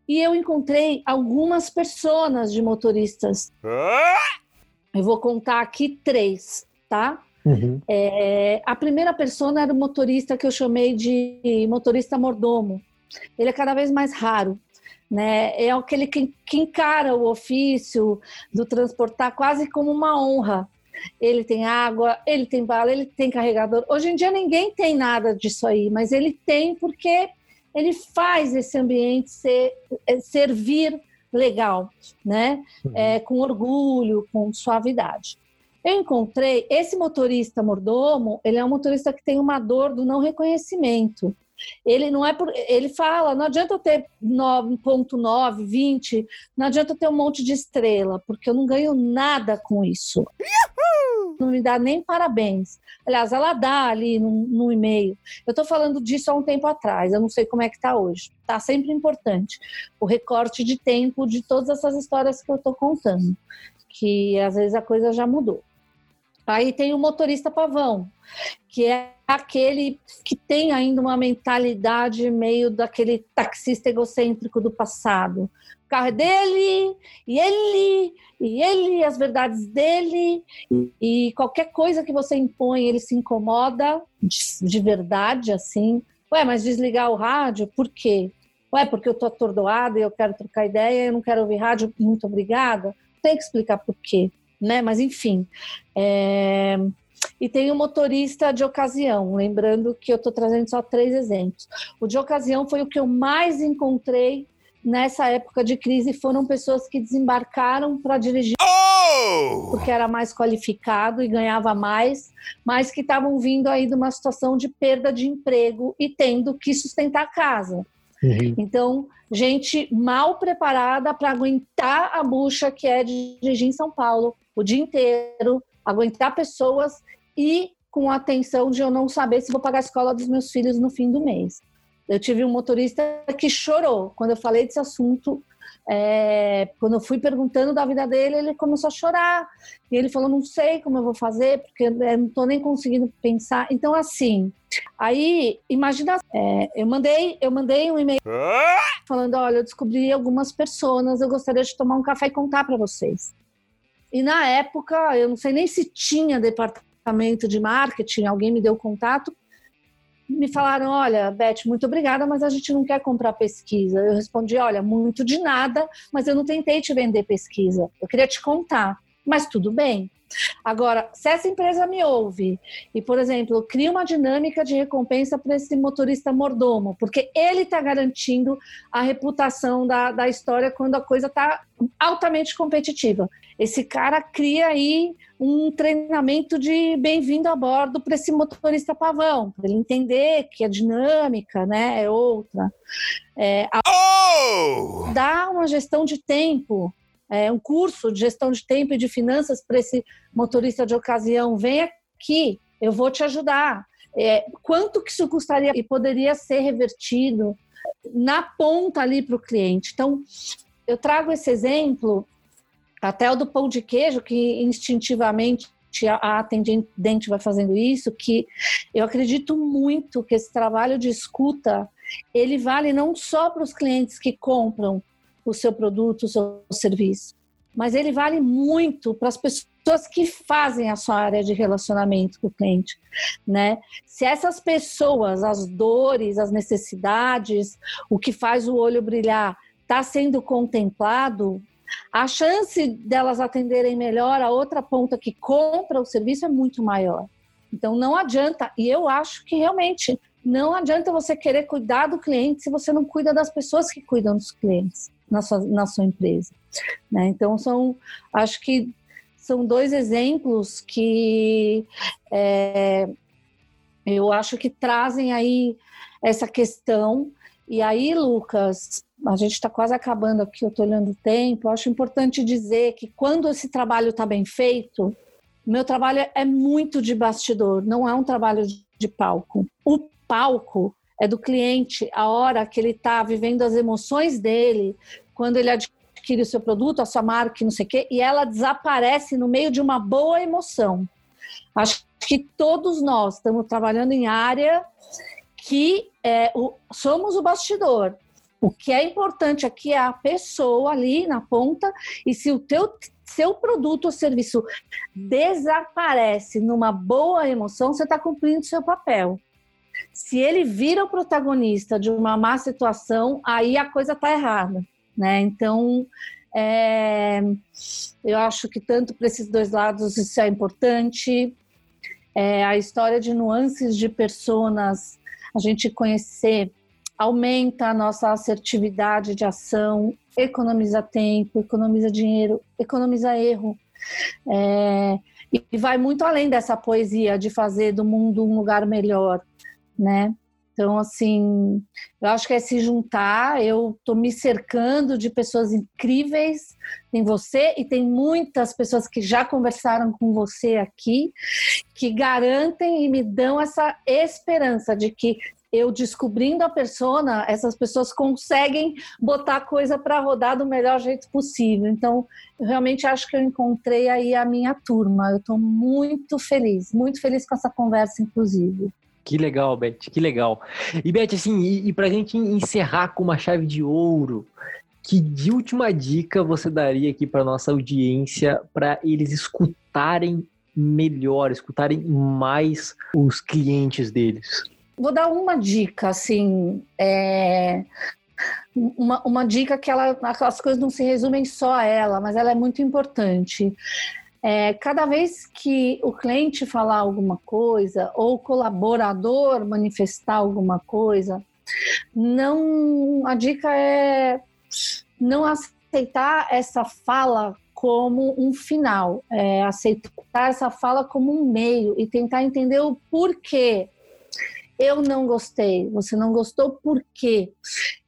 E eu encontrei algumas personas de motoristas. Eu vou contar aqui três, tá? Uhum. É, a primeira pessoa era o motorista que eu chamei de motorista mordomo. Ele é cada vez mais raro né? É aquele que, que encara o ofício do transportar quase como uma honra. Ele tem água, ele tem bala, ele tem carregador. Hoje em dia ninguém tem nada disso aí, mas ele tem porque ele faz esse ambiente ser, é, servir legal, né? Uhum. É, com orgulho, com suavidade. Eu encontrei esse motorista mordomo, ele é um motorista que tem uma dor do não reconhecimento. Ele não é por, ele fala, não adianta eu ter 9.9, 20, não adianta eu ter um monte de estrela, porque eu não ganho nada com isso. Uhul! Não me dá nem parabéns. Aliás, ela dá ali no, no e-mail. Eu estou falando disso há um tempo atrás, eu não sei como é que está hoje. Está sempre importante o recorte de tempo de todas essas histórias que eu estou contando, que às vezes a coisa já mudou. Aí tem o motorista pavão, que é aquele que tem ainda uma mentalidade meio daquele taxista egocêntrico do passado. O carro é dele, e ele, e ele, as verdades dele, e qualquer coisa que você impõe, ele se incomoda de, de verdade, assim. Ué, mas desligar o rádio, por quê? Ué, porque eu tô atordoada e eu quero trocar ideia, eu não quero ouvir rádio, muito obrigada. Tem que explicar por quê, né? Mas enfim. É... E tem o motorista de ocasião, lembrando que eu estou trazendo só três exemplos. O de ocasião foi o que eu mais encontrei nessa época de crise. Foram pessoas que desembarcaram para dirigir oh! porque era mais qualificado e ganhava mais, mas que estavam vindo aí de uma situação de perda de emprego e tendo que sustentar a casa. Uhum. Então, gente mal preparada para aguentar a bucha que é de dirigir em São Paulo o dia inteiro, aguentar pessoas e com a atenção de eu não saber se vou pagar a escola dos meus filhos no fim do mês. Eu tive um motorista que chorou quando eu falei desse assunto. É, quando eu fui perguntando da vida dele, ele começou a chorar. E ele falou: Não sei como eu vou fazer, porque eu não estou nem conseguindo pensar. Então, assim, aí, imagina, é, eu, mandei, eu mandei um e-mail falando: Olha, eu descobri algumas pessoas, eu gostaria de tomar um café e contar para vocês. E na época, eu não sei nem se tinha departamento de marketing, alguém me deu contato me falaram: Olha, Beth, muito obrigada, mas a gente não quer comprar pesquisa. Eu respondi: Olha, muito de nada, mas eu não tentei te vender pesquisa. Eu queria te contar, mas tudo bem. Agora, se essa empresa me ouve e, por exemplo, cria uma dinâmica de recompensa para esse motorista mordomo, porque ele está garantindo a reputação da, da história quando a coisa está altamente competitiva. Esse cara cria aí um treinamento de bem-vindo a bordo para esse motorista pavão, para ele entender que a dinâmica né, é outra. É, a... oh! Dá uma gestão de tempo é, um curso de gestão de tempo e de finanças para esse motorista de ocasião, vem aqui, eu vou te ajudar. É, quanto que isso custaria e poderia ser revertido na ponta ali para o cliente? Então, eu trago esse exemplo, até o do pão de queijo, que instintivamente a atendente vai fazendo isso, que eu acredito muito que esse trabalho de escuta ele vale não só para os clientes que compram o seu produto, o seu serviço. Mas ele vale muito para as pessoas que fazem a sua área de relacionamento com o cliente, né? Se essas pessoas, as dores, as necessidades, o que faz o olho brilhar, está sendo contemplado, a chance delas atenderem melhor a outra ponta que compra o serviço é muito maior. Então não adianta, e eu acho que realmente não adianta você querer cuidar do cliente se você não cuida das pessoas que cuidam dos clientes na sua, na sua empresa. Né? Então, são, acho que são dois exemplos que é, eu acho que trazem aí essa questão. E aí, Lucas, a gente está quase acabando aqui, eu estou olhando o tempo. Eu acho importante dizer que quando esse trabalho está bem feito, meu trabalho é muito de bastidor, não é um trabalho de palco. O palco é do cliente, a hora que ele está vivendo as emoções dele, quando ele adquire o seu produto, a sua marca, não sei o quê, e ela desaparece no meio de uma boa emoção. Acho que todos nós estamos trabalhando em área que é, o, somos o bastidor. O que é importante aqui é a pessoa ali na ponta, e se o teu seu produto ou serviço desaparece numa boa emoção, você está cumprindo seu papel. Se ele vira o protagonista de uma má situação, aí a coisa está errada, né? Então, é, eu acho que tanto para esses dois lados isso é importante. É, a história de nuances de personas, a gente conhecer, aumenta a nossa assertividade de ação, economiza tempo, economiza dinheiro, economiza erro. É, e vai muito além dessa poesia de fazer do mundo um lugar melhor né? Então, assim, eu acho que é se juntar. Eu estou me cercando de pessoas incríveis. Tem você e tem muitas pessoas que já conversaram com você aqui, que garantem e me dão essa esperança de que eu descobrindo a persona, essas pessoas conseguem botar a coisa para rodar do melhor jeito possível. Então, eu realmente acho que eu encontrei aí a minha turma. Eu estou muito feliz, muito feliz com essa conversa, inclusive. Que legal, Beth, que legal. E Beth, assim, e, e para a gente encerrar com uma chave de ouro, que de última dica você daria aqui para nossa audiência para eles escutarem melhor, escutarem mais os clientes deles? Vou dar uma dica, assim, é... uma, uma dica que ela, as coisas não se resumem só a ela, mas ela é muito importante. É, cada vez que o cliente falar alguma coisa ou o colaborador manifestar alguma coisa, não a dica é não aceitar essa fala como um final, é aceitar essa fala como um meio e tentar entender o porquê. Eu não gostei, você não gostou por quê?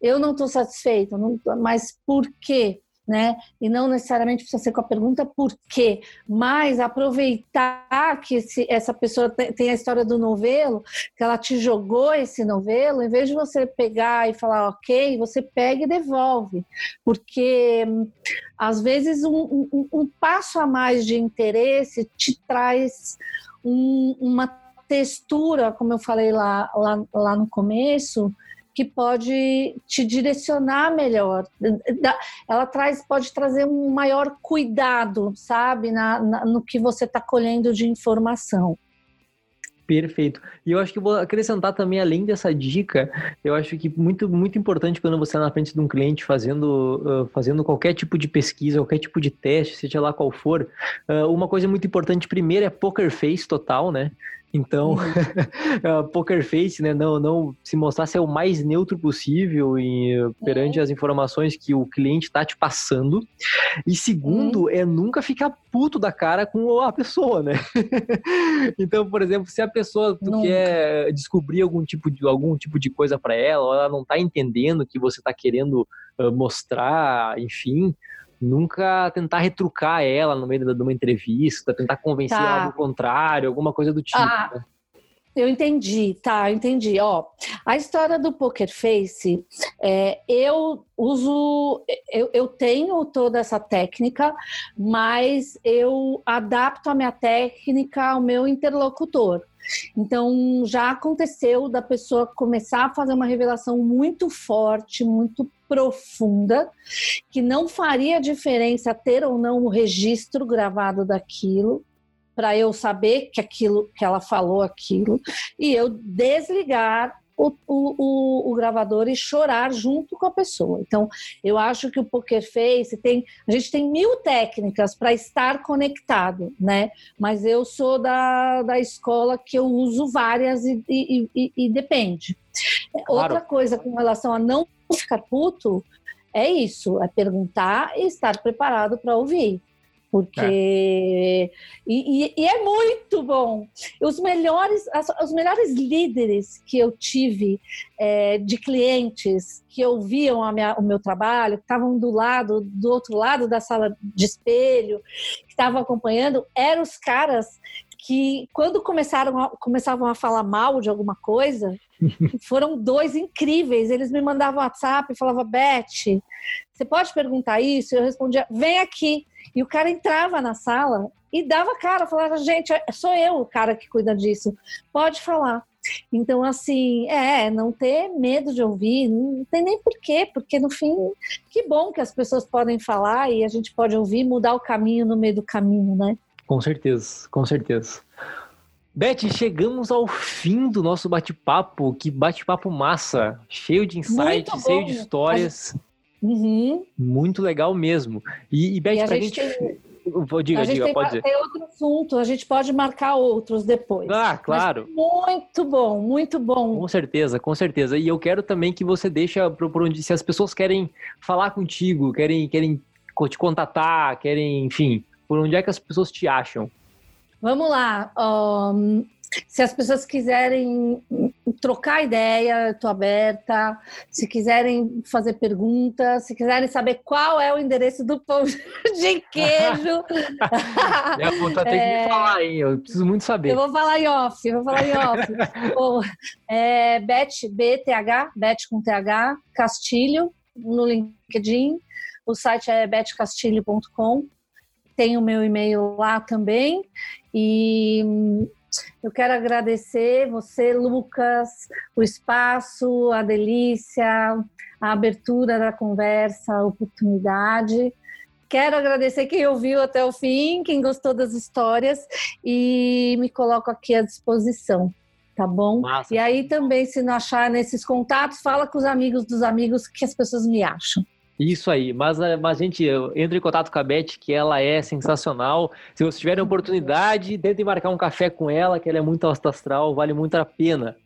Eu não estou satisfeito, mas por quê? né? E não necessariamente precisa ser com a pergunta por quê, mas aproveitar que esse, essa pessoa tem a história do novelo, que ela te jogou esse novelo, em vez de você pegar e falar ok, você pega e devolve, porque às vezes um, um, um passo a mais de interesse te traz um, uma textura, como eu falei lá, lá, lá no começo, que pode te direcionar melhor. Ela traz, pode trazer um maior cuidado, sabe, na, na no que você está colhendo de informação. Perfeito. E eu acho que vou acrescentar também, além dessa dica, eu acho que muito, muito importante quando você está na frente de um cliente fazendo, uh, fazendo qualquer tipo de pesquisa, qualquer tipo de teste, seja lá qual for, uh, uma coisa muito importante primeiro é poker face total, né? Então, uhum. poker face, né? Não, não se mostrar ser o mais neutro possível em, perante uhum. as informações que o cliente está te passando. E segundo, uhum. é nunca ficar puto da cara com a pessoa, né? então, por exemplo, se a pessoa tu nunca. quer descobrir algum tipo de algum tipo de coisa para ela, ou ela não está entendendo o que você está querendo uh, mostrar, enfim, nunca tentar retrucar ela no meio de uma entrevista, tentar convencer tá. ela do contrário, alguma coisa do tipo. Ah, né? Eu entendi, tá, eu entendi. Ó, a história do Poker Face, é, eu uso, eu, eu tenho toda essa técnica, mas eu adapto a minha técnica ao meu interlocutor. Então, já aconteceu da pessoa começar a fazer uma revelação muito forte, muito profunda, que não faria diferença ter ou não o registro gravado daquilo, para eu saber que aquilo que ela falou aquilo e eu desligar o, o, o, gravador e chorar junto com a pessoa. Então, eu acho que o Poker Face tem. A gente tem mil técnicas para estar conectado, né? Mas eu sou da, da escola que eu uso várias e, e, e, e depende. Claro. Outra coisa com relação a não ficar puto é isso: é perguntar e estar preparado para ouvir. Porque. É. E, e, e, é muito bom. Os melhores, as, os melhores líderes que eu tive é, de clientes que ouviam minha, o meu trabalho, que estavam do lado, do outro lado da sala de espelho, que estavam acompanhando, eram os caras que, quando começaram a, começavam a falar mal de alguma coisa, foram dois incríveis. Eles me mandavam WhatsApp e falavam, Beth, você pode perguntar isso? Eu respondia, vem aqui. E o cara entrava na sala e dava cara, falava, gente, sou eu o cara que cuida disso, pode falar. Então, assim, é, não ter medo de ouvir, não tem nem porquê, porque no fim, que bom que as pessoas podem falar e a gente pode ouvir, mudar o caminho no meio do caminho, né? Com certeza, com certeza. Beth, chegamos ao fim do nosso bate-papo. Que bate-papo massa! Cheio de insights, cheio de histórias. Uhum. Muito legal mesmo. E, e Beth, e a pra gente. gente... Tem... Diga, a gente diga, tem, pode dizer. tem outro assunto, a gente pode marcar outros depois. Ah, claro. Mas muito bom, muito bom. Com certeza, com certeza. E eu quero também que você deixe por onde, se as pessoas querem falar contigo, querem, querem te contatar, querem, enfim, por onde é que as pessoas te acham? Vamos lá. Um, se as pessoas quiserem trocar ideia, estou aberta. Se quiserem fazer perguntas, se quiserem saber qual é o endereço do pão de queijo. Minha puta tem é... que me falar, hein? Eu preciso muito saber. Eu vou falar em off, eu vou falar em off. Bom, é Bet, BTH, Bet com TH, Castilho, no LinkedIn. O site é betcastilho.com. Tem o meu e-mail lá também. E eu quero agradecer você, Lucas, o espaço, a delícia, a abertura da conversa, a oportunidade. Quero agradecer quem ouviu até o fim, quem gostou das histórias e me coloco aqui à disposição, tá bom? Massa. E aí também, se não achar nesses contatos, fala com os amigos dos amigos que as pessoas me acham. Isso aí, mas, eh, mas gente, entre em contato com a Beth, que ela é sensacional. Se vocês tiverem oportunidade, tentem marcar um café com ela, que ela é muito astral, vale muito a pena.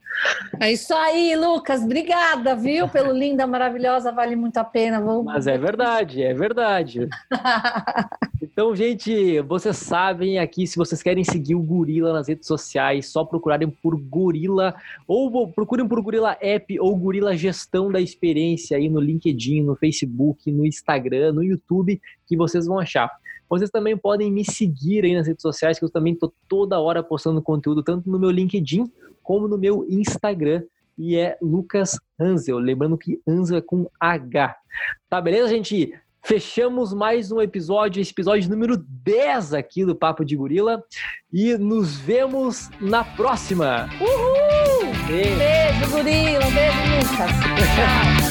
É isso aí, Lucas. Obrigada, viu? Pelo linda, maravilhosa, vale muito a pena. Vou... Mas é verdade, é verdade. então, gente, vocês sabem aqui, se vocês querem seguir o Gorila nas redes sociais, só procurarem por Gorila, ou procurem por Gorila App ou Gorila Gestão da Experiência aí no LinkedIn, no Facebook, no Instagram, no YouTube, que vocês vão achar. Vocês também podem me seguir aí nas redes sociais, que eu também estou toda hora postando conteúdo, tanto no meu LinkedIn como no meu Instagram. E é Lucas Hansel. Lembrando que Hansel é com H. Tá, beleza, gente? Fechamos mais um episódio, esse episódio número 10 aqui do Papo de Gorila. E nos vemos na próxima. Uhul! Beijo, beijo gorila. Um beijo, Lucas. Tchau.